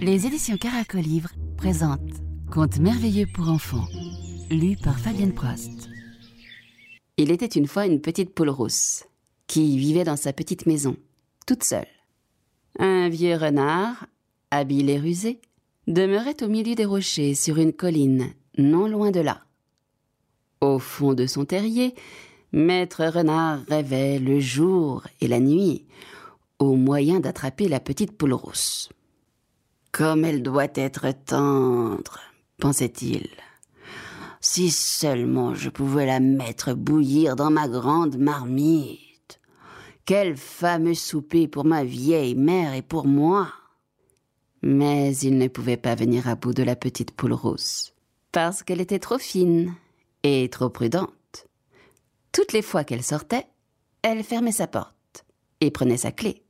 Les éditions Caracolivre présentent Contes merveilleux pour enfants, lu par Fabienne Prost. Il était une fois une petite poule rousse qui vivait dans sa petite maison, toute seule. Un vieux renard, habile et rusé, demeurait au milieu des rochers sur une colline, non loin de là. Au fond de son terrier, Maître Renard rêvait le jour et la nuit au moyen d'attraper la petite poule rousse. Comme elle doit être tendre, pensait-il. Si seulement je pouvais la mettre bouillir dans ma grande marmite. Quel fameux souper pour ma vieille mère et pour moi. Mais il ne pouvait pas venir à bout de la petite poule rousse, parce qu'elle était trop fine et trop prudente. Toutes les fois qu'elle sortait, elle fermait sa porte et prenait sa clé.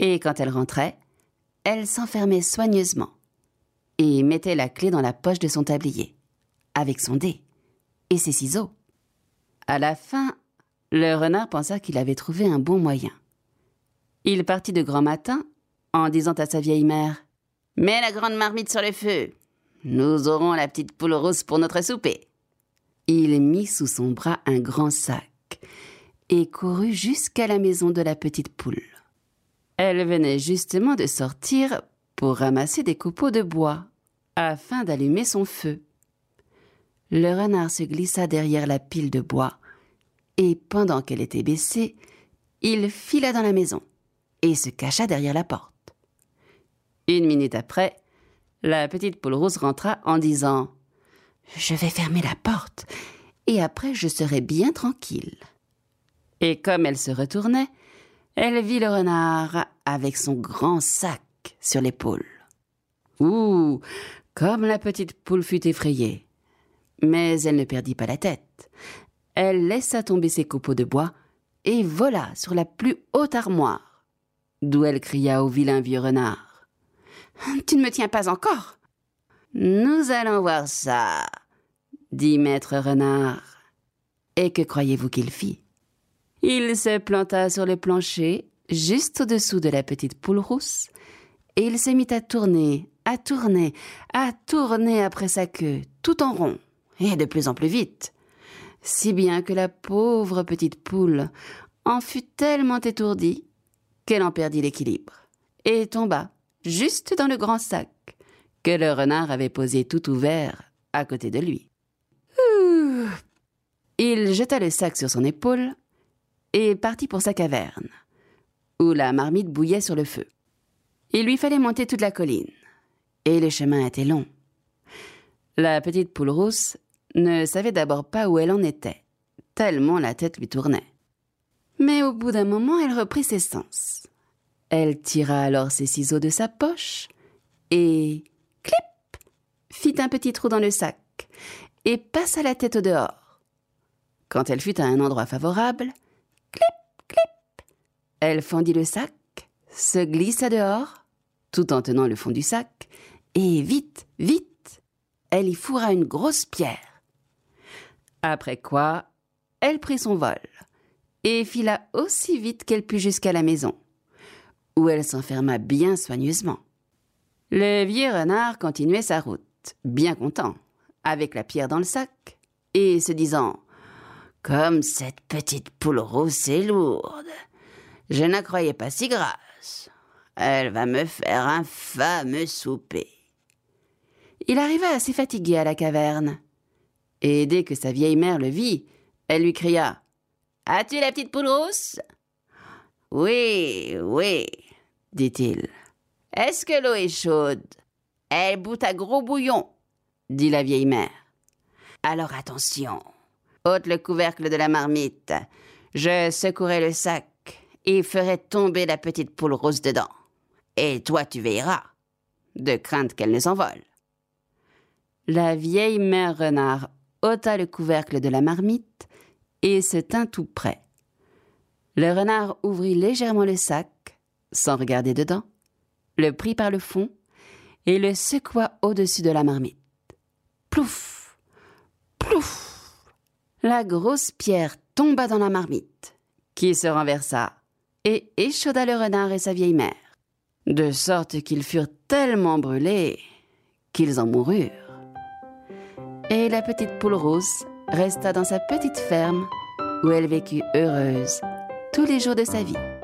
Et quand elle rentrait, elle s'enfermait soigneusement et mettait la clé dans la poche de son tablier, avec son dé et ses ciseaux. À la fin, le renard pensa qu'il avait trouvé un bon moyen. Il partit de grand matin en disant à sa vieille mère Mets la grande marmite sur le feu. Nous aurons la petite poule rose pour notre souper. Il mit sous son bras un grand sac et courut jusqu'à la maison de la petite poule. Elle venait justement de sortir pour ramasser des copeaux de bois afin d'allumer son feu. Le renard se glissa derrière la pile de bois et pendant qu'elle était baissée, il fila dans la maison et se cacha derrière la porte. Une minute après, la petite poule rousse rentra en disant Je vais fermer la porte et après je serai bien tranquille. Et comme elle se retournait, elle vit le renard avec son grand sac sur l'épaule. Ouh Comme la petite poule fut effrayée. Mais elle ne perdit pas la tête. Elle laissa tomber ses copeaux de bois et vola sur la plus haute armoire, d'où elle cria au vilain vieux renard. Tu ne me tiens pas encore Nous allons voir ça, dit maître renard. Et que croyez-vous qu'il fit? Il se planta sur le plancher, juste au-dessous de la petite poule rousse, et il se mit à tourner, à tourner, à tourner après sa queue, tout en rond, et de plus en plus vite, si bien que la pauvre petite poule en fut tellement étourdie qu'elle en perdit l'équilibre, et tomba juste dans le grand sac que le renard avait posé tout ouvert à côté de lui. Jeta le sac sur son épaule et partit pour sa caverne, où la marmite bouillait sur le feu. Il lui fallait monter toute la colline, et le chemin était long. La petite poule rousse ne savait d'abord pas où elle en était, tellement la tête lui tournait. Mais au bout d'un moment, elle reprit ses sens. Elle tira alors ses ciseaux de sa poche et clip fit un petit trou dans le sac et passa la tête au dehors. Quand elle fut à un endroit favorable, elle fendit le sac, se glissa dehors, tout en tenant le fond du sac, et vite, vite, elle y fourra une grosse pierre. Après quoi, elle prit son vol et fila aussi vite qu'elle put jusqu'à la maison, où elle s'enferma bien soigneusement. Le vieux renard continuait sa route, bien content, avec la pierre dans le sac, et se disant Comme cette petite poule rousse est lourde, je ne croyais pas si grasse. Elle va me faire un fameux souper. Il arriva assez fatigué à la caverne. Et dès que sa vieille mère le vit, elle lui cria As-tu la petite poule rousse Oui, oui, dit-il. Est-ce que l'eau est chaude Elle bout à gros bouillon, dit la vieille mère. Alors attention, ôte le couvercle de la marmite. Je secouerai le sac et ferait tomber la petite poule rose dedans. Et toi, tu veilleras, de crainte qu'elle ne s'envole. La vieille mère renard ôta le couvercle de la marmite et se tint tout près. Le renard ouvrit légèrement le sac, sans regarder dedans, le prit par le fond et le secoua au-dessus de la marmite. Plouf Plouf La grosse pierre tomba dans la marmite, qui se renversa et échauda le renard et sa vieille mère, de sorte qu'ils furent tellement brûlés qu'ils en moururent. Et la petite poule rousse resta dans sa petite ferme où elle vécut heureuse tous les jours de sa vie.